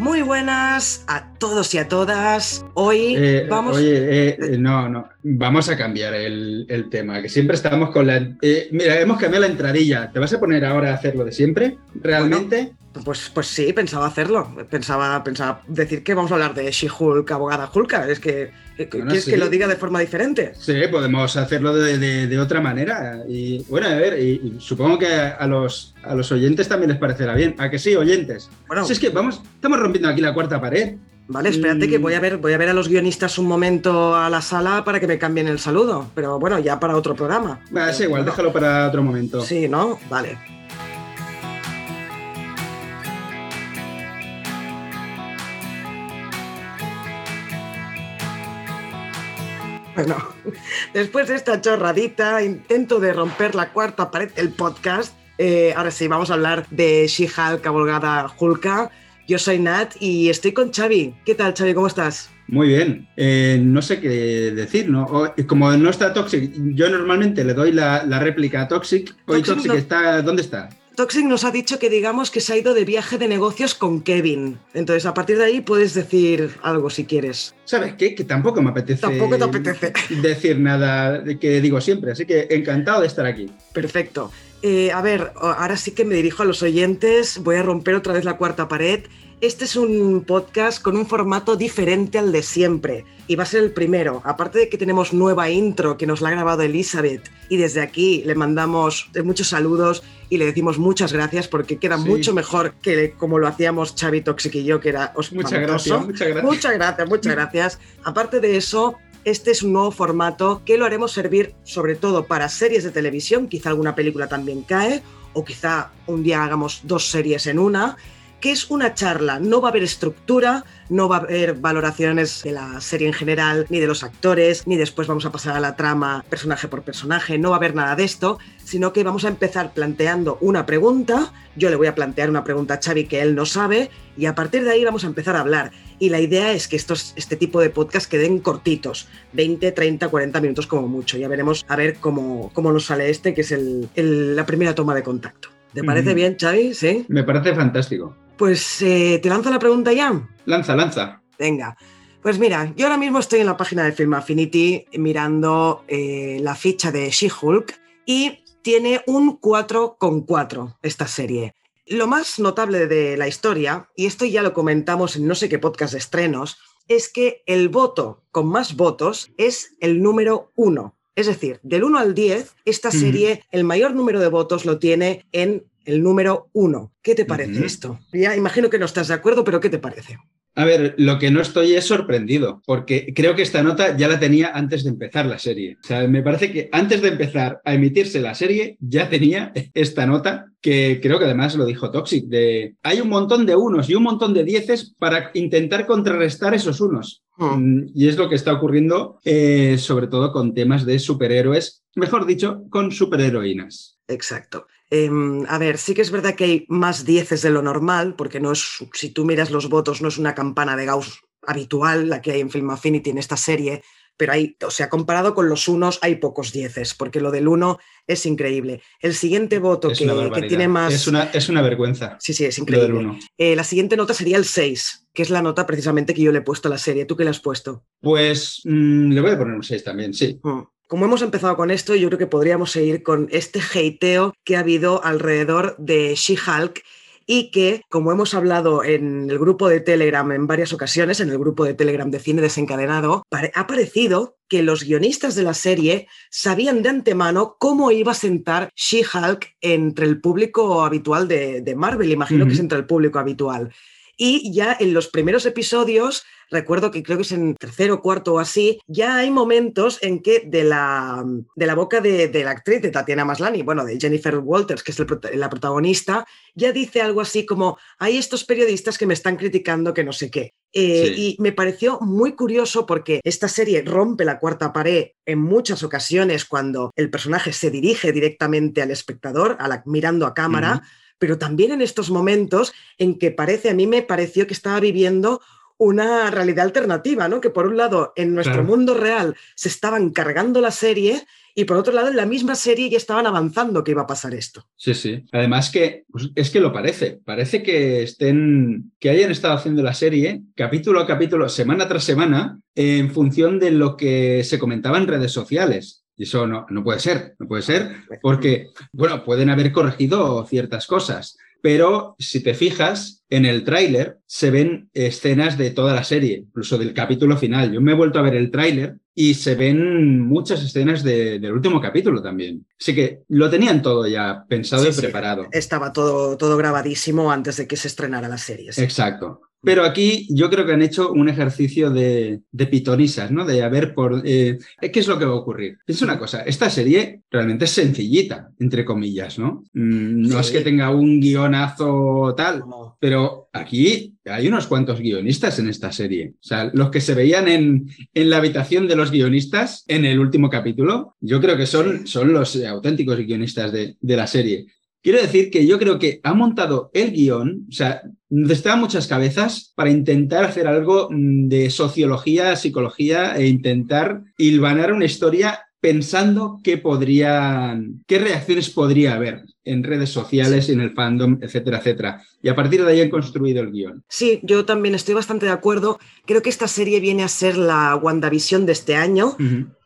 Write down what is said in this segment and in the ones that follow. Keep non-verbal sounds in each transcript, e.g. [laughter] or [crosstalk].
Muy buenas a todos y a todas. Hoy Eh, vamos. Oye, eh, no, no, vamos a cambiar el, el tema, que siempre estamos con la... eh, mira, hemos cambiado la entradilla. ¿Te vas a poner ahora a hacer lo de siempre? ¿Realmente? Pues, pues sí, pensaba hacerlo. Pensaba, pensaba decir que vamos a hablar de She-Hulk, abogada Hulka. Es que. Bueno, ¿Quieres sí. que lo diga de forma diferente? Sí, podemos hacerlo de, de- de otra manera. Y bueno, a ver, y, y supongo que a los, a los oyentes también les parecerá bien. ¿A que sí, oyentes? Bueno, Si es que vamos, estamos rompiendo aquí la cuarta pared. vale, espérate que Mm. voy a ver, voy a ver a los guionistas un momento a la sala para que me cambien el saludo. Pero bueno, ya para otro programa. Va, es igual, Bueno, déjalo para otro momento. Sí, ¿no? Vale. Bueno, [laughs] después de esta chorradita, intento de romper la cuarta pared del podcast. eh, ahora sí, vamos a hablar de She-Hulk, cabalgada Hulka. Yo soy Nat y estoy con Xavi. ¿Qué tal, Xavi? ¿Cómo estás? Muy bien, Eh, no sé qué decir, ¿no? O- como no está Toxic, yo normalmente le doy la, la réplica a Toxic. Hoy Toxic Toxic no- está, ¿dónde está? Toxic nos ha dicho que digamos que se ha ido de viaje de negocios con Kevin. Entonces, a partir de ahí puedes decir algo si quieres. ¿Sabes qué? Que tampoco me apetece, Tampoco te apetece. [laughs] decir nada que digo siempre, así que encantado de estar aquí. Perfecto. Eh, a ver, ahora sí que me dirijo a los oyentes. Voy a romper otra vez la cuarta pared. Este es un podcast con un formato diferente al de siempre y va a ser el primero. Aparte de que tenemos nueva intro que nos la ha grabado Elizabeth y desde aquí le mandamos muchos saludos y le decimos muchas gracias porque queda Sí. mucho mejor que como lo hacíamos Xavi Toxic y yo, que era os- Muchas gracias, muchas gracias. Muchas gracias, muchas gracias. Aparte de eso, este es un nuevo formato que lo haremos servir sobre todo para series de televisión, quizá alguna película también cae, o quizá un día hagamos dos series en una, que es una charla. No va a haber estructura, no va a haber valoraciones de la serie en general, ni de los actores, ni después vamos a pasar a la trama personaje por personaje, no va a haber nada de esto, sino que vamos a empezar planteando una pregunta, yo le voy a plantear una pregunta a Xavi que él no sabe, y a partir de ahí vamos a empezar a hablar. Y la idea es que estos, este tipo de podcast queden cortitos, 20, 30, 40 minutos como mucho. Ya veremos a ver cómo, cómo nos sale este, que es el- el- la primera toma de contacto. ¿Te parece bien, Xavi? Sí. Me parece fantástico. Pues eh, te lanzo la pregunta ya. Lanza, lanza. Venga. Pues mira, yo ahora mismo estoy en la página de Film Affinity mirando eh, la ficha de She-Hulk y tiene un 4,4 esta serie. Lo más notable de la historia, y esto ya lo comentamos en no sé qué podcast de estrenos, es que el voto con más votos es el número 1. Es decir, del 1 al 10, esta serie, el mayor número de votos lo tiene en el número 1. ¿Qué te parece esto? Ya imagino que no estás de acuerdo, pero ¿qué te parece? A ver, lo que no estoy es sorprendido, porque creo que esta nota ya la tenía antes de empezar la serie. O sea, me parece que antes de empezar a emitirse la serie ya tenía [laughs] esta nota, que creo que además lo dijo Toxic, de hay un montón de unos y un montón de dieces para intentar contrarrestar esos unos. Hmm. Mm, Y es lo que está ocurriendo, eh, sobre todo con temas de superhéroes, mejor dicho, con superheroínas. Exacto. Em, a ver, sí que es verdad que hay más dieces de lo normal, porque no es, si tú miras los votos, no es una campana de Gauss habitual la que hay en Film Affinity en esta serie, pero hay, o sea, comparado con los unos, hay pocos dieces, porque lo del uno es increíble. El siguiente voto que, tiene más. Es una, es una vergüenza. Sí, sí, es Lo del increíble. uno. Eh, la siguiente nota sería el 6, que es la nota precisamente que yo le he puesto a la serie. ¿Tú qué le has puesto? Pues mm, le voy a poner un 6 también, sí. Mm. Como hemos empezado con esto, yo creo que podríamos seguir con este hateo que ha habido alrededor de She-Hulk y que, como hemos hablado en el grupo de Telegram en varias ocasiones, en el grupo de Telegram de Cine Desencadenado, ha parecido que los guionistas de la serie sabían de antemano cómo iba a sentar She-Hulk entre el público habitual de, de Marvel, imagino que es entre el público habitual. Y ya en los primeros episodios, recuerdo que creo que es en tercero, cuarto o así, ya hay momentos en que de la, de la boca de, la actriz, de Tatiana Maslani, bueno, de Jennifer Walters, que es la protagonista, ya dice algo así como, hay estos periodistas que me están criticando que no sé qué. Eh, y me pareció muy curioso porque esta serie rompe la cuarta pared en muchas ocasiones cuando el personaje se dirige directamente al espectador, a mirando a cámara, pero también en estos momentos en que parece, a mí me pareció que estaba viviendo una realidad alternativa, ¿no? Que por un lado, en nuestro mundo real se estaban cargando la serie y por otro lado, en la misma serie ya estaban avanzando que iba a pasar esto. Sí, sí. Además que pues, es que lo parece. Parece que estén, que hayan estado haciendo la serie capítulo a capítulo, semana tras semana, en función de lo que se comentaba en redes sociales. Y eso no, no puede ser, no puede ser, porque, bueno, pueden haber corregido ciertas cosas, pero si te fijas, en el tráiler se ven escenas de toda la serie, incluso del capítulo final. Yo me he vuelto a ver el tráiler y se ven muchas escenas del último capítulo también. Así que lo tenían todo ya pensado y preparado. Estaba todo, todo grabadísimo antes de que se estrenara la serie. Exacto. Pero aquí yo creo que han hecho un ejercicio de, pitonisas, ¿no? De a ver por eh, qué es lo que va a ocurrir. Piensa una cosa, esta serie realmente es sencillita, entre comillas, ¿no? Mm, no es que tenga un guionazo tal, pero aquí hay unos cuantos guionistas en esta serie. O sea, los que se veían en, en la habitación de los guionistas en el último capítulo, yo creo que son, son los auténticos guionistas de, de la serie. Quiero decir que yo creo que ha montado el guion, o sea, necesitaba muchas cabezas para intentar hacer algo mm, de sociología, psicología e intentar hilvanar una historia pensando qué podrían, qué reacciones podría haber en redes sociales, en el fandom, etcétera, etcétera. Y a partir de ahí han construido el guion. Sí, yo también estoy bastante de acuerdo. Creo que esta serie viene a ser la WandaVision de este año,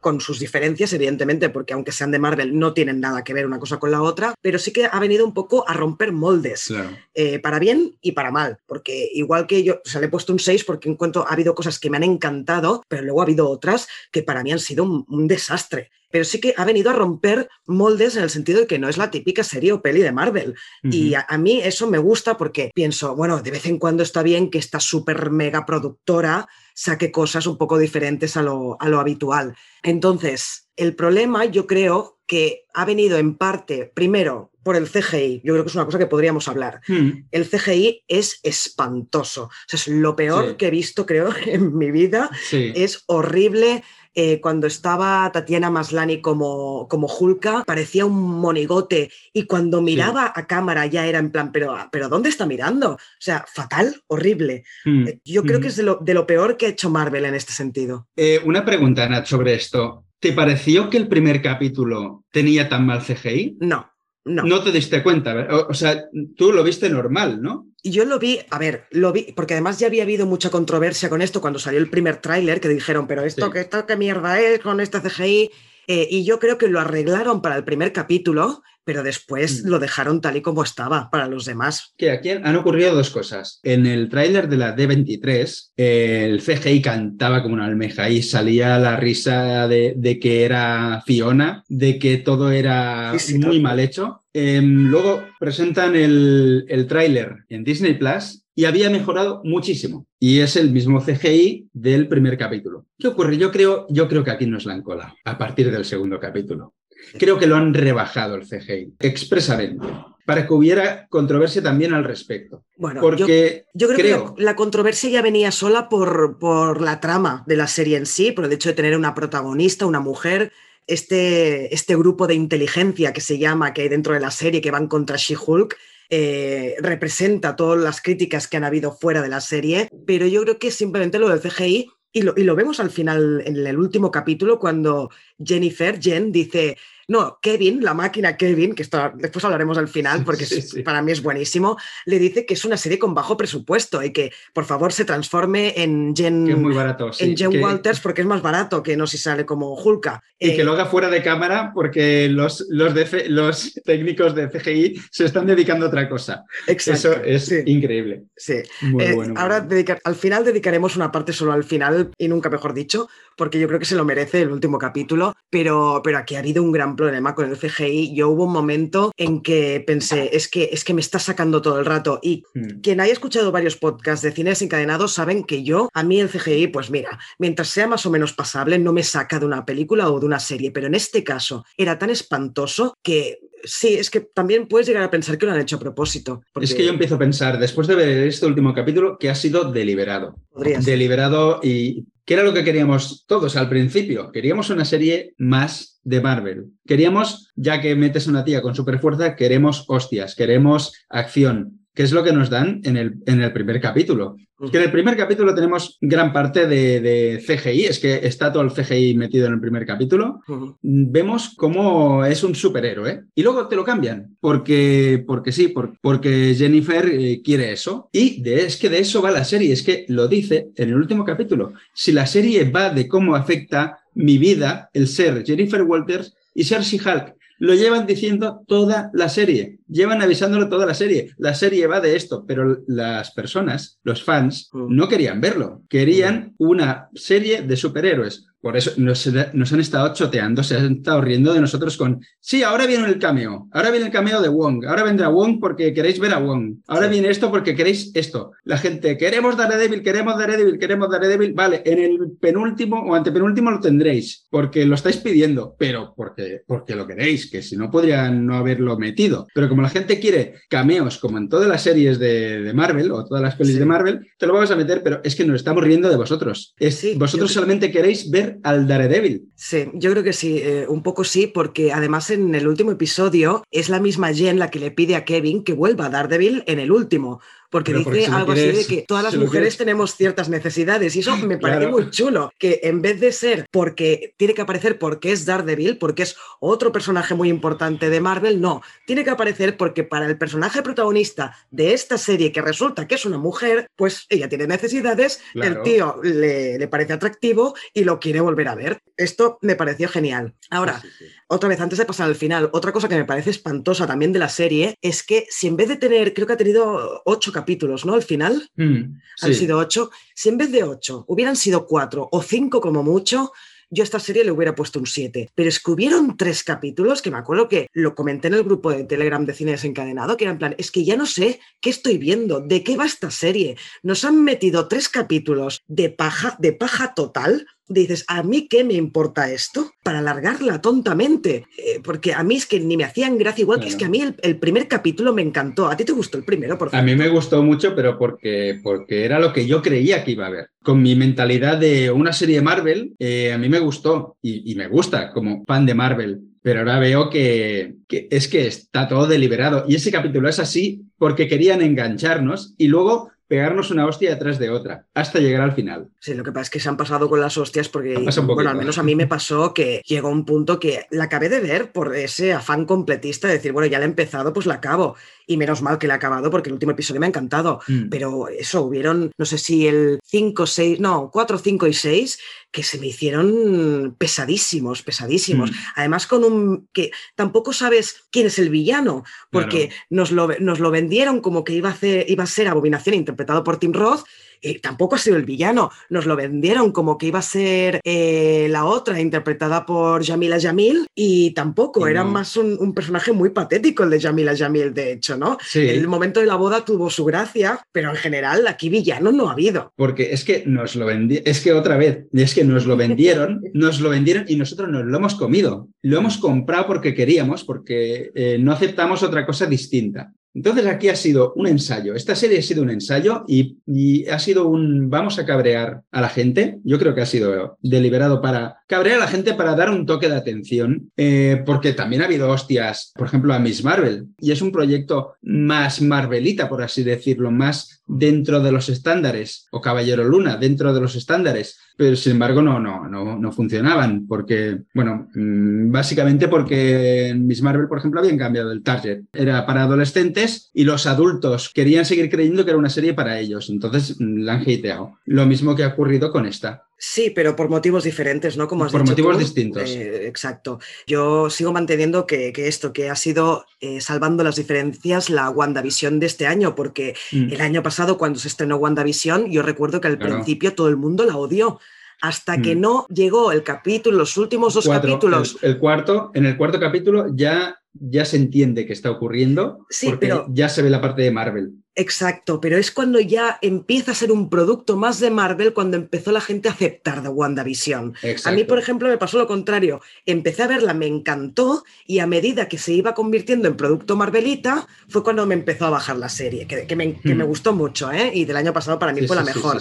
con sus diferencias, evidentemente, porque aunque sean de Marvel, no tienen nada que ver una cosa con la otra, pero sí que ha venido un poco a romper moldes, eh, para bien y para mal, porque igual que yo, o sea, le he puesto un 6 porque encuentro, ha habido cosas que me han encantado, pero luego ha habido otras que para mí han sido un desastre pero sí que ha venido a romper moldes en el sentido de que no es la típica serie o peli de Marvel. Y a, mí eso me gusta porque pienso, bueno, de vez en cuando está bien que esta super mega productora saque cosas un poco diferentes a lo, a lo habitual. Entonces, el problema yo creo que ha venido en parte, primero, por el CGI. Yo creo que es una cosa que podríamos hablar. Hmm. El CGI es espantoso. O sea, es lo peor que he visto, creo, [laughs] en mi vida. Es horrible. Eh, cuando estaba Tatiana Maslani como, como Hulka, parecía un monigote y cuando miraba a cámara ya era en plan, pero, pero ¿dónde está mirando? O sea, fatal, horrible. Hmm. Eh, yo creo que hmm. es de lo, de lo, peor que ha hecho Marvel en este sentido. Eh, una pregunta, Nat, sobre esto. ¿Te pareció que el primer capítulo tenía tan mal CGI? No. No. no te diste cuenta, o, sea, tú lo viste normal, ¿no? Y yo lo vi, a ver, lo vi, porque además ya había habido mucha controversia con esto cuando salió el primer tráiler, que dijeron, pero esto, que esto qué mierda es con este CGI. Eh, y yo creo que lo arreglaron para el primer capítulo, pero después mm. lo dejaron tal y como estaba para los demás. Que aquí han ocurrido dos cosas. En el tráiler de la D23, el CGI cantaba como una almeja y salía la risa de, que era Fiona, de que todo era muy mal hecho. Em, luego presentan el, el tráiler en Disney Plus y había mejorado muchísimo. Y es el mismo CGI del primer capítulo. ¿Qué ocurre? Yo creo, yo creo que aquí nos la han colado a partir del segundo capítulo. Creo que lo han rebajado el CGI expresamente. Para que hubiera controversia también al respecto. Bueno, porque yo, creo, que la, controversia ya venía sola por, por la trama de la serie en sí, por el hecho de tener una protagonista, una mujer este, este grupo de inteligencia que se llama, que hay dentro de la serie, que van contra She-Hulk, eh, representa todas las críticas que han habido fuera de la serie, pero yo creo que simplemente lo del CGI, y lo, y lo vemos al final, en el último capítulo, cuando Jennifer, Jen, dice, no, Kevin, la máquina Kevin, que esto después hablaremos al final porque para mí es buenísimo, le dice que es una serie con bajo presupuesto y que por favor se transforme en Jen, en Jen Walters porque es más barato que no si sale como Hulka. Y que eh, lo haga fuera de cámara porque los, los, los técnicos de CGI se están dedicando a otra cosa. Exacto. Eso es increíble. Sí. Eh, ahora al final dedicaremos una parte solo al final y nunca mejor dicho, porque yo creo que se lo merece el último capítulo, pero, pero aquí ha habido un gran ejemplo, en Emma con el CGI, yo hubo un momento en que pensé, es que, es que me está sacando todo el rato. Y Mm. quien haya escuchado varios podcasts de cine desencadenados saben que yo, a mí el CGI, pues mira, mientras sea más o menos pasable, no me saca de una película o de una serie. Pero en este caso era tan espantoso que sí, es que también puedes llegar a pensar que lo han hecho a propósito. porque Es que yo empiezo a pensar, después de ver este último capítulo, que ha sido deliberado. podría ser. Deliberado y ¿qué era lo que queríamos todos al principio? Queríamos una serie más de Marvel. Queríamos, ya que metes a una tía con superfuerza, queremos hostias, queremos acción. Que es lo que nos dan en el, en el primer capítulo. Es que en el primer capítulo tenemos gran parte de, de, CGI, es que está todo el CGI metido en el primer capítulo. Vemos cómo es un superhéroe y luego te lo cambian, porque, porque sí, por- porque Jennifer eh, quiere eso. Y de, es que de eso va la serie, es que lo dice en el último capítulo. Si la serie va de cómo afecta mi vida el ser Jennifer Walters y ser She-Hulk. Lo llevan diciendo toda la serie, llevan avisándolo toda la serie. La serie va de esto, pero las personas, los fans, Mm. no querían verlo. Querían una serie de superhéroes. Por eso nos, nos han estado choteando, se han estado riendo de nosotros con, sí, ahora viene el cameo, ahora viene el cameo de Wong, ahora vendrá Wong porque queréis ver a Wong, ahora Sí. viene esto porque queréis esto. La gente, queremos Daredevil, queremos Daredevil, queremos Daredevil. Vale, en el penúltimo o antepenúltimo lo tendréis, porque lo estáis pidiendo, pero porque, porque lo queréis, que si no podrían no haberlo metido. Pero como la gente quiere cameos, como en todas las series de, de Marvel o todas las pelis Sí. de Marvel, te lo vamos a meter, pero es que nos estamos riendo de vosotros. Es, Sí, vosotros solamente queréis ver al Daredevil. Sí, yo creo que sí, eh, un poco sí, porque además en el último episodio es la misma Jen la que le pide a Kevin que vuelva a Daredevil en el último. Porque Pero dice algo así de que todas las mujeres tenemos ciertas necesidades y eso [laughs] me parece Claro. muy chulo. Que en vez de ser porque tiene que aparecer porque es Daredevil, porque es otro personaje muy importante de Marvel, no. Tiene que aparecer porque para el personaje protagonista de esta serie, que resulta que es una mujer, pues ella tiene necesidades, Claro. el tío le, le parece atractivo y lo quiere volver a ver. Esto me pareció genial. Ahora, Sí, sí, sí. Otra vez, antes de pasar al final, otra cosa que me parece espantosa también de la serie es que si en vez de tener, creo que ha tenido ocho capítulos, ¿no? Al final Mm, han sido ocho. Si en vez de ocho hubieran sido cuatro o cinco como mucho, yo a esta serie le hubiera puesto un 7. Pero es que hubieron tres capítulos que me acuerdo que lo comenté en el grupo de Telegram de Cine Desencadenado, que era en plan, es que ya no sé qué estoy viendo, de qué va esta serie. Nos han metido tres capítulos de paja, de paja total. Dices, ¿a mí qué me importa esto? Para alargarla tontamente. Eh, porque a mí es que ni me hacían gracia, igual que es que a mí el, el primer capítulo me encantó. ¿A ti te gustó el primero, por A mí me gustó mucho, pero porque, porque era lo que yo creía que iba a ver. Con mi mentalidad de una serie Marvel, eh, a mí me gustó y, y me gusta como fan de Marvel. Pero ahora veo que, que es que está todo deliberado. Y ese capítulo es así porque querían engancharnos y luego pegarnos una hostia detrás de otra hasta llegar al final. Sí, lo que pasa es que se han pasado con las hostias porque, bueno, al menos a mí me pasó que llegó un punto que la acabé de ver por ese afán completista de decir, bueno, ya la he empezado, pues la acabo. Y menos mal que la he acabado porque el último episodio me ha encantado. Mm. Pero eso, hubieron, no sé si el 5, 6, no, 4, 5 y 6, que se me hicieron pesadísimos, pesadísimos. Mm. Además, con un que tampoco sabes quién es el villano, porque Claro. nos, lo, nos lo vendieron como que iba a, hacer, iba a ser Abominación interpretado por Tim Roth. Y tampoco ha sido el villano, nos lo vendieron como que iba a ser eh, la otra interpretada por Jamila Jamil y tampoco, era no. más un, un personaje muy patético el de Jamila Jamil, de hecho, ¿no? Sí. El momento de la boda tuvo su gracia, pero en general aquí villano no ha habido. Porque es que nos lo vendieron, es que otra vez, es que nos lo vendieron, [laughs] nos lo vendieron y nosotros nos lo hemos comido. Lo hemos comprado porque queríamos, porque eh, no aceptamos otra cosa distinta. Entonces aquí ha sido un ensayo. Esta serie ha sido un ensayo y, ha sido un vamos a cabrear a la gente. Yo creo que ha sido deliberado para cabrear a la gente para dar un toque de atención, eh, porque también ha habido hostias, por ejemplo, a Miss Marvel. Y es un proyecto más Marvelita, por así decirlo, más dentro de los estándares, o Caballero Luna, dentro de los estándares. Pero sin embargo no, no, no, no funcionaban, porque, bueno, mm, básicamente porque Miss Marvel, por ejemplo, habían cambiado el target. Era para adolescentes y los adultos querían seguir creyendo que era una serie para ellos. Entonces mm, la han hateado. Lo mismo que ha ocurrido con esta. Sí, pero por motivos diferentes, ¿no? Como has Por dicho motivos tú. distintos. Eh, exacto. Yo sigo manteniendo que, que esto, que ha sido eh, salvando las diferencias la WandaVision de este año, porque Mm. el año pasado cuando se estrenó WandaVision, yo recuerdo que al Claro. principio todo el mundo la odió. hasta que mm. no llegó el capítulo, los últimos dos capítulos. El, cuarto, en el cuarto capítulo ya, ya se entiende que está ocurriendo sí, porque pero, ya se ve la parte de Marvel. Exacto, pero es cuando ya empieza a ser un producto más de Marvel cuando empezó la gente a aceptar de WandaVision. A mí, por ejemplo, me pasó lo contrario. Empecé a verla, me encantó y a medida que se iba convirtiendo en producto Marvelita fue cuando me empezó a bajar la serie, que, me, hmm. gustó mucho, ¿eh? Y del año pasado para mí fue la mejor.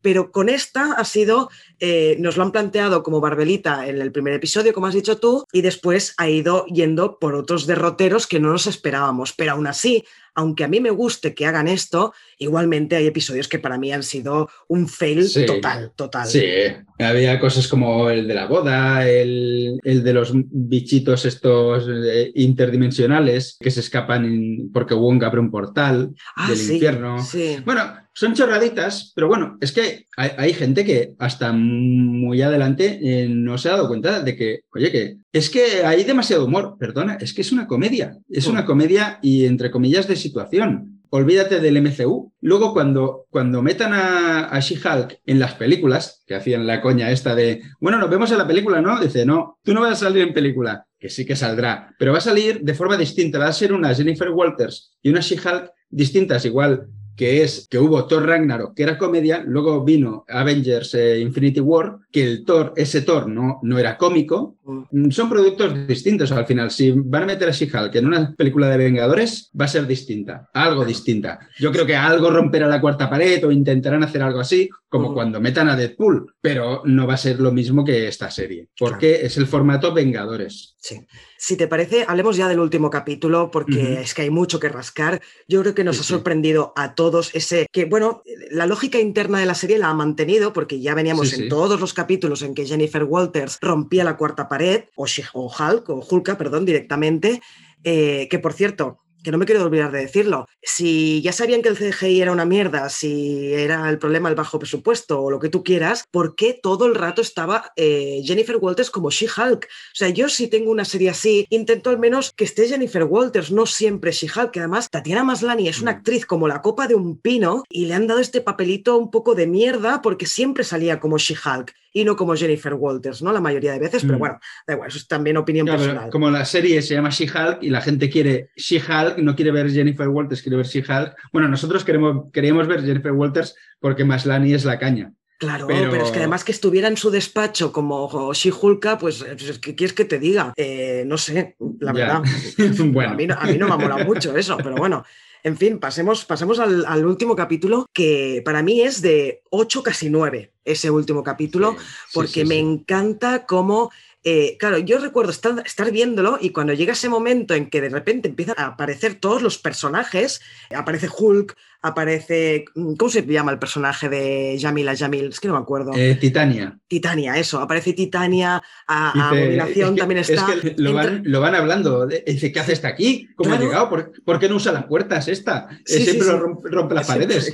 Pero con esta ha sido, eh, nos lo han planteado como Marvelita en el primer episodio, como has dicho tú, y después ha ido yendo por otros derroteros que no nos esperábamos. Pero aún así, aunque a mí me guste que hagan esto, igualmente hay episodios que para mí han sido un fail total, total. Sí, había cosas como el de la boda, el, de los bichitos estos eh, interdimensionales que se escapan porque Wong abre un portal ah, del infierno. Bueno, son chorraditas, pero bueno, es que hay, gente que hasta muy adelante eh, no se ha dado cuenta de que, oye, que es que hay demasiado humor, perdona, es que es una comedia, es una comedia y entre comillas de situación olvídate del MCU. Luego, cuando, cuando metan a, She-Hulk en las películas, que hacían la coña esta de, bueno, nos vemos en la película, ¿no? Dice, no, tú no vas a salir en película, que sí que saldrá, pero va a salir de forma distinta. Va a ser una Jennifer Walters y una She-Hulk distintas, igual que es que hubo Thor Ragnarok, que era comedia, luego vino Avengers eh, Infinity War, que el Thor, ese Thor no, no era cómico. Mm. Son productos distintos al final. Si van a meter a She-Hulk en una película de Vengadores, va a ser distinta, algo distinta. Yo creo que algo romperá la cuarta pared o intentarán hacer algo así, como cuando metan a Deadpool, pero no va a ser lo mismo que esta serie, porque es el formato Vengadores. Sí. Si te parece, hablemos ya del último capítulo, porque es que hay mucho que rascar. Yo creo que nos ha sorprendido a todos ese que, bueno, la lógica interna de la serie la ha mantenido, porque ya veníamos en todos los capítulos en que Jennifer Walters rompía la cuarta pared, o, o Hulk, o Hulka, perdón, directamente. Eh, que por cierto, que no me quiero olvidar de decirlo, si ya sabían que el CGI era una mierda, si era el problema el bajo presupuesto o lo que tú quieras, ¿por qué todo el rato estaba eh, Jennifer Walters como She-Hulk? O sea, yo si tengo una serie así, intento al menos que esté Jennifer Walters, no siempre She-Hulk, que además Tatiana Maslani es una mm. actriz como la copa de un pino y le han dado este papelito un poco de mierda porque siempre salía como She-Hulk y no como Jennifer Walters, ¿no? La mayoría de veces, pero mm. bueno, da igual, eso es también opinión personal. Como la serie se llama She-Hulk y la gente quiere She-Hulk, no quiere ver Jennifer Walters, quiere ver She-Hulk. Bueno, nosotros queremos, queríamos ver Jennifer Walters porque Maslani es la caña. Claro, pero... es que además que estuviera en su despacho como She-Hulk, pues, pues ¿qué quieres que te diga? Eh, no sé, la verdad. [laughs] bueno. a, mí no, a mí no me ha molado mucho eso, pero bueno. En fin, pasemos, pasemos al, último capítulo, que para mí es de 8, casi 9, ese último capítulo, porque me encanta cómo eh, claro, yo recuerdo estar, estar, viéndolo y cuando llega ese momento en que de repente empiezan a aparecer todos los personajes, aparece Hulk, aparece. Mm, ¿Cómo se llama el personaje de Yamila Yamil? Es que no me acuerdo. Eh, Titania. Titania, eso. Aparece Titania, a, Abominación también está. Es que lo, van, hablando. Dice, ¿qué hace esta aquí? ¿Cómo ha llegado? ¿Por, qué no usa las puertas esta? siempre rompe, las paredes.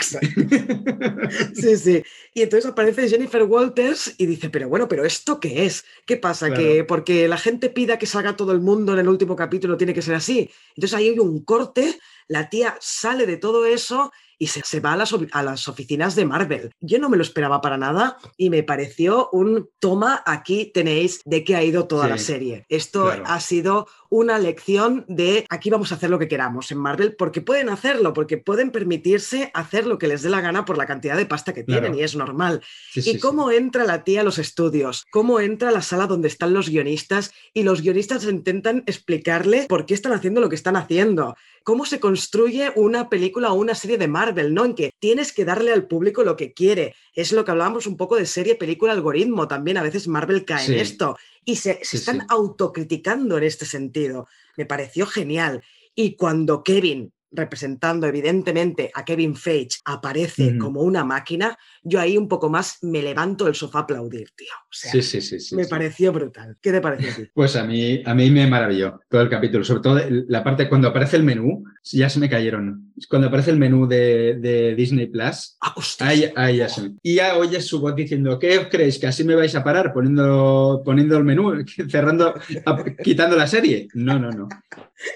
sí, sí. Y entonces aparece Jennifer Walters y dice, pero bueno, pero ¿esto qué es? ¿Qué pasa? Que porque la gente pida que salga todo el mundo en el último capítulo tiene que ser así. Entonces ahí hay un corte la tía sale de todo eso y se, va a las, a las, oficinas de Marvel. Yo no me lo esperaba para nada y me pareció un toma, aquí tenéis de qué ha ido toda la serie. Esto ha sido una lección de aquí vamos a hacer lo que queramos en Marvel, porque pueden hacerlo, porque pueden permitirse hacer lo que les dé la gana por la cantidad de pasta que tienen y es normal. y cómo entra la tía a los estudios, cómo entra a la sala donde están los guionistas y los guionistas intentan explicarle por qué están haciendo lo que están haciendo. Cómo se construye una película o una serie de Marvel, ¿no? En que tienes que darle al público lo que quiere. Es lo que hablábamos un poco de serie, película, algoritmo. También a veces Marvel cae en esto. Y se, están autocriticando en este sentido. Me pareció genial. Y cuando Kevin representando evidentemente a Kevin Feige, aparece como una máquina, yo ahí un poco más me levanto del sofá a aplaudir, tío. sí, sí, sí, me pareció brutal. ¿Qué te pareció a ti? Pues a mí, a mí me maravilló todo el capítulo, sobre todo la parte cuando aparece el menú, ya se me cayeron. Cuando aparece el menú de, Disney Plus, ah, ahí, ya se Y ya oyes su voz diciendo, ¿qué os creéis? ¿Que así me vais a parar poniendo, poniendo el menú, [laughs] cerrando, quitando la serie? No, no, no.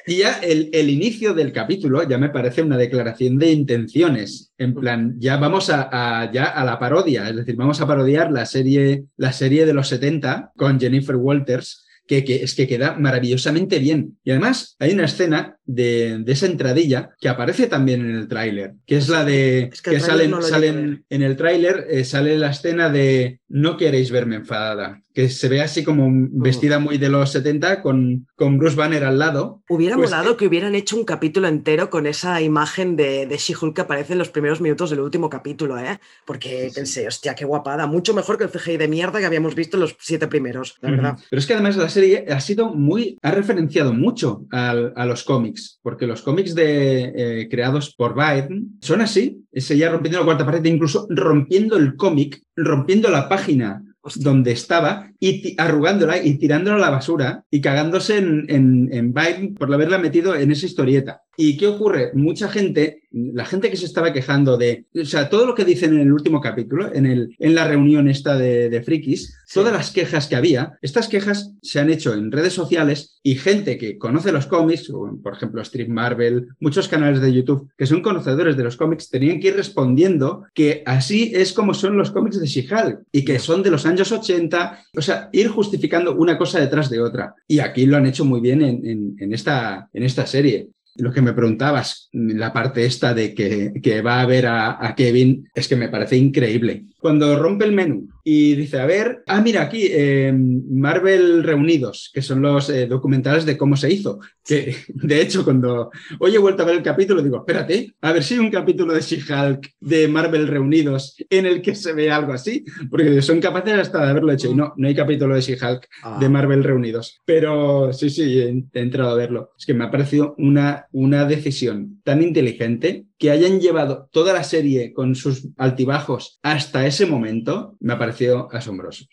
Y ya el, el inicio del capítulo ya me parece una declaración de intenciones. En plan, ya vamos a, ya a la parodia, es decir, vamos a parodiar la serie, la serie de los 70 con Jennifer Walters que, es que queda maravillosamente bien. Y además hay una escena de, esa entradilla que aparece también en el tráiler, que es la de que, salen, salen en el tráiler, eh, sale la escena de no queréis verme enfadada que se ve así como vestida muy de los 70 con, con Bruce Banner al lado. Hubiera pues, molado que hubieran hecho un capítulo entero con esa imagen de, de She-Hulk que aparece en los primeros minutos del último capítulo, ¿eh? Porque pensé, hostia, qué guapada, mucho mejor que el CGI de mierda que habíamos visto en los siete primeros, la verdad. Pero es que además la serie ha sido muy, ha referenciado mucho a, los cómics, porque los cómics de, eh, creados por Biden son así, ese ya rompiendo la cuarta pared, incluso rompiendo el cómic, rompiendo la página donde estaba y arrugándola y tirándola a la basura y cagándose en, en, en Biden por haberla metido en esa historieta. ¿Y qué ocurre? Mucha gente, la gente que se estaba quejando de, o sea, todo lo que dicen en el último capítulo, en, el, en la reunión esta de, de frikis, todas las quejas que había, estas quejas se han hecho en redes sociales y gente que conoce los cómics, por ejemplo, Street Marvel, muchos canales de YouTube que son conocedores de los cómics, tenían que ir respondiendo que así es como son los cómics de She-Hulk y que son de los años 80, o sea, ir justificando una cosa detrás de otra. Y aquí lo han hecho muy bien en, en esta, en esta serie lo que me preguntabas, la parte esta de que, que va a ver a, Kevin, es que me parece increíble. Cuando rompe el menú y dice, a ver, ah, mira aquí, eh, Marvel Reunidos, que son los eh, documentales de cómo se hizo. Que [laughs] de hecho, cuando hoy he vuelto a ver el capítulo, digo, espérate, a ver si hay un capítulo de She-Hulk de Marvel Reunidos en el que se ve algo así, porque son capaces hasta de haberlo hecho. Y no, no hay capítulo de She-Hulk de ah. Marvel Reunidos. Pero sí, sí, he, he entrado a verlo. Es que me ha parecido una una decisión tan inteligente que hayan llevado toda la serie con sus altibajos hasta ese momento, me ha parecido asombroso.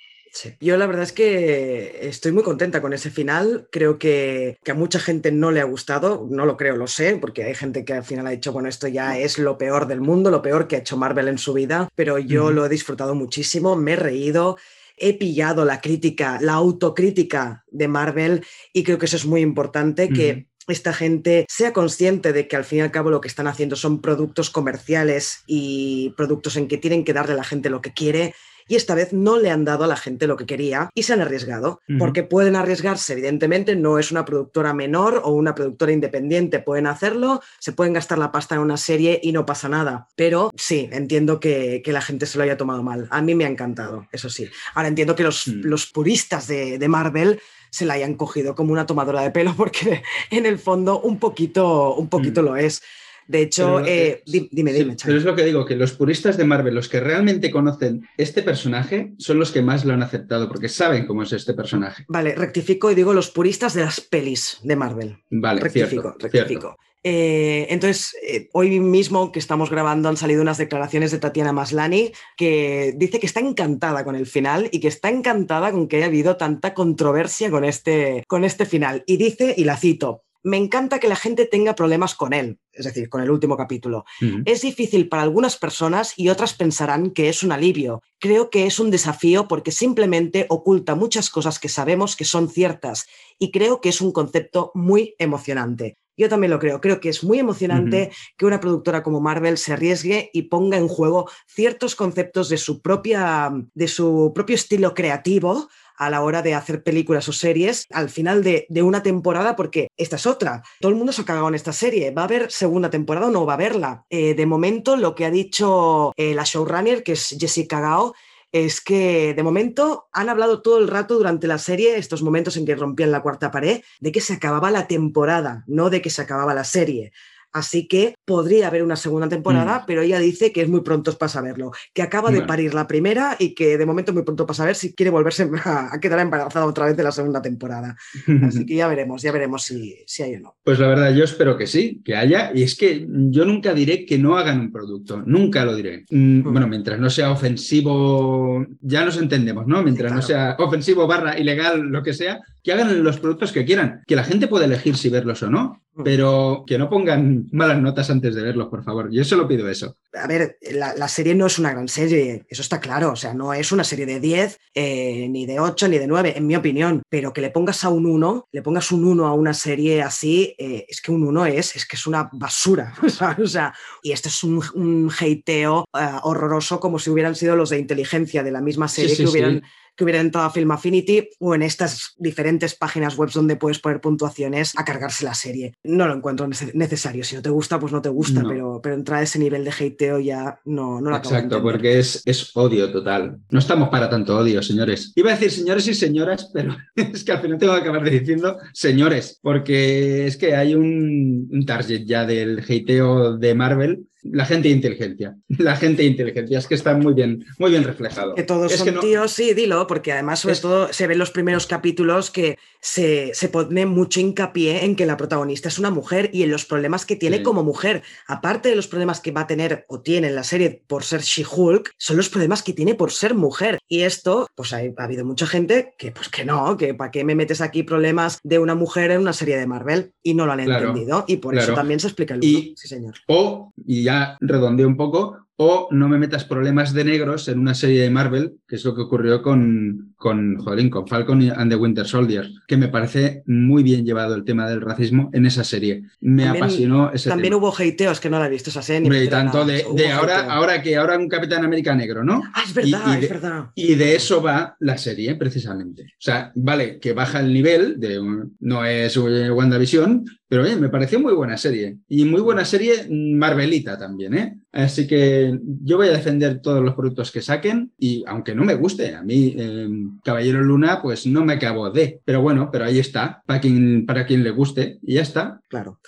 Yo la verdad es que estoy muy contenta con ese final. Creo que, a mucha gente no le ha gustado. No lo creo, lo sé, porque hay gente que al final ha dicho, bueno, esto ya es lo peor del mundo, lo peor que ha hecho Marvel en su vida. Pero yo lo he disfrutado muchísimo, me he reído he pillado la crítica, la autocrítica de Marvel y creo que eso es muy importante, que esta gente sea consciente de que al fin y al cabo lo que están haciendo son productos comerciales y productos en que tienen que darle a la gente lo que quiere y esta vez no le han dado a la gente lo que quería y se han arriesgado, porque pueden arriesgarse, evidentemente, no es una productora menor o una productora independiente, pueden hacerlo, se pueden gastar la pasta en una serie y no pasa nada, pero sí, entiendo que, la gente se lo haya tomado mal. A mí me ha encantado, eso sí. Ahora entiendo que los, mm. los puristas de, de Marvel se la hayan cogido como una tomadora de pelo, [laughs] porque en el fondo un poquito, un poquito mm. lo es. De hecho, eh, eh, dime, dime. pero es lo que digo, que los puristas de Marvel, los que realmente conocen este personaje, son los que más lo han aceptado, porque saben cómo es este personaje. Vale, rectifico y digo los puristas de las pelis de Marvel. Vale, rectifico, rectifico. Eh, entonces, eh, hoy mismo que estamos grabando han salido unas declaraciones de Tatiana Maslani que dice que está encantada con el final y que está encantada con que haya habido tanta controversia con este, con este final. Y dice, y la cito, me encanta que la gente tenga problemas con él, es decir, con el último capítulo. Es difícil para algunas personas y otras pensarán que es un alivio. Creo que es un desafío porque simplemente oculta muchas cosas que sabemos que son ciertas y creo que es un concepto muy emocionante. Yo también lo creo. Creo que es muy emocionante que una productora como Marvel se arriesgue y ponga en juego ciertos conceptos de su, propia, de su propio estilo creativo a la hora de hacer películas o series al final de, una temporada, porque esta es otra. Todo el mundo se ha cagado en esta serie. ¿Va a haber segunda temporada o no va a haberla? Eh, de momento, lo que ha dicho eh, la showrunner, que es Jessica Gao, es que de momento han hablado todo el rato durante la serie, estos momentos en que rompían la cuarta pared, de que se acababa la temporada, no de que se acababa la serie. Así que podría haber una segunda temporada, mm. pero ella dice que es muy pronto para saberlo, que acaba de parir la primera y que de momento es muy pronto para saber si quiere volverse [laughs] a, quedar embarazada otra vez de la segunda temporada. Así que ya veremos, ya veremos si, si hay o no. Pues la verdad, yo espero que sí, que haya. Y es que yo nunca diré que no hagan un producto, nunca lo diré. Mm, bueno, mientras no sea ofensivo, ya nos entendemos, ¿no? Mientras no sea ofensivo barra ilegal, lo que sea, que hagan los productos que quieran, que la gente puede elegir si verlos o no, pero que no pongan [laughs] malas notas antes de verlos, por favor. Yo solo pido eso. a ver, la, serie no es una gran serie, eso está claro, o sea, no es una serie de 10, eh, ni de 8, ni de 9, en mi opinión, pero que le pongas a un 1, le pongas un 1 a una serie así, eh, es que un 1 es, es que es una basura, [laughs] o sea, y este es un, un hateo eh, horroroso como si hubieran sido los de inteligencia de la misma serie que hubieran que hubiera entrado a Film Affinity o en estas diferentes páginas web donde puedes poner puntuaciones a cargarse la serie. No lo encuentro necesario. Si no te gusta, pues no te gusta, pero, pero entrar a ese nivel de hateo ya no, no lo Exacto, porque es, es odio total. No estamos para tanto odio, señores. Iba a decir señores y señoras, [laughs] pero es que al final tengo que acabar diciendo señores, porque es que hay un, un target ya del hateo de Marvel la gente de inteligencia. La gente de inteligencia, es que está muy bien, muy bien reflejado. Que todos son tíos, sí, dilo, porque además sobre todo se ven los primeros capítulos que se, pone mucho hincapié en que la protagonista es una mujer y en los problemas que tiene como mujer. Aparte de los problemas que va a tener o tiene en la serie por ser She-Hulk, son los problemas que tiene por ser mujer. Y esto, pues ha, habido mucha gente que, pues que no, que para qué me metes aquí problemas de una mujer en una serie de Marvel y no lo han entendido. Y por eso también se explica el y, Sí, señor. O, y ya redondeo un poco, o no me metas problemas de negros en una serie de Marvel, que es lo que ocurrió con, con, con Falcon and the Winter Soldier, que me parece muy bien llevado el tema del racismo en esa serie. Me apasionó ese También hubo hateos que no la he visto esa serie. y tanto de, ahora, ahora que ahora un Capitán América negro, ¿no? Ah, es verdad, es verdad. Y de eso va la serie, precisamente. O sea, vale, que baja el nivel, de no es WandaVision, pero bien, me pareció muy buena serie. Y muy buena serie Marvelita también, ¿eh? Así que yo voy a defender todos los productos que saquen y aunque no me guste, a mí eh, Caballero Luna pues no me acabo de. Pero bueno, pero ahí está, para quien, para quien le guste y ya está. Claro.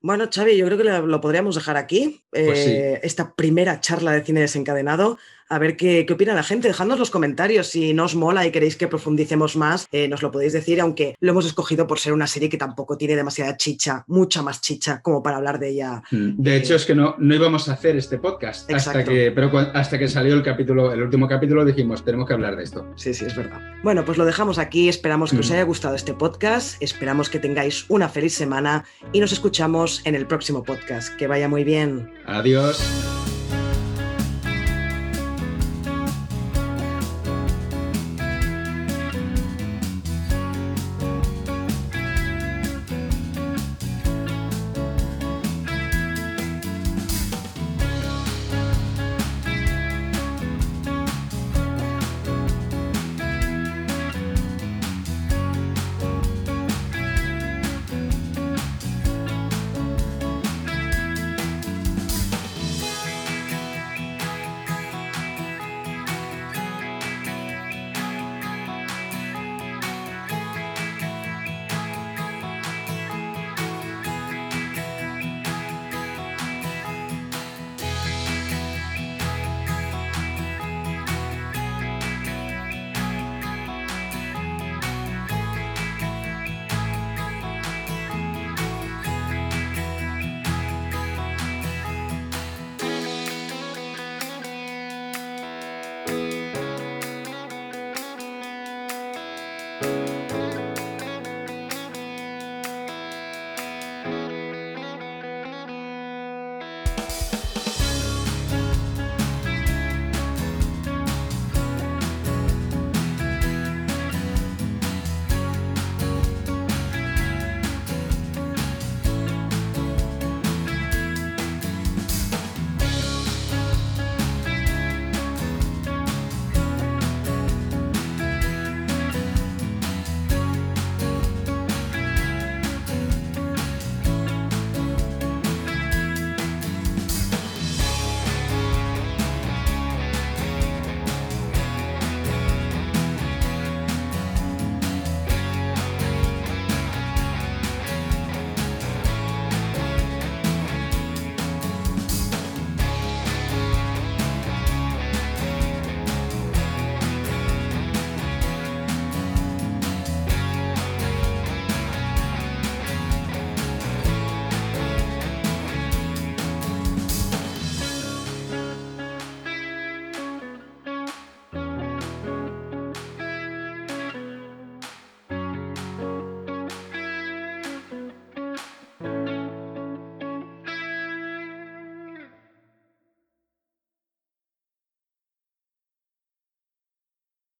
Bueno, Xavi, yo creo que lo podríamos dejar aquí. Pues eh, esta primera charla de cine desencadenado a ver qué, qué opina la gente. Dejadnos los comentarios si nos mola y queréis que profundicemos más, eh, nos lo podéis decir, aunque lo hemos escogido por ser una serie que tampoco tiene demasiada chicha, mucha más chicha como para hablar de ella. Mm, de hecho, es que no, no íbamos a hacer este podcast hasta que, pero hasta que salió el capítulo, el último capítulo, dijimos, tenemos que hablar de esto. Sí, sí, es verdad. Bueno, pues lo dejamos aquí. Esperamos que os mm. haya gustado este podcast. Esperamos que tengáis una feliz semana y nos escuchamos en el próximo podcast. Que vaya muy bien. Adiós.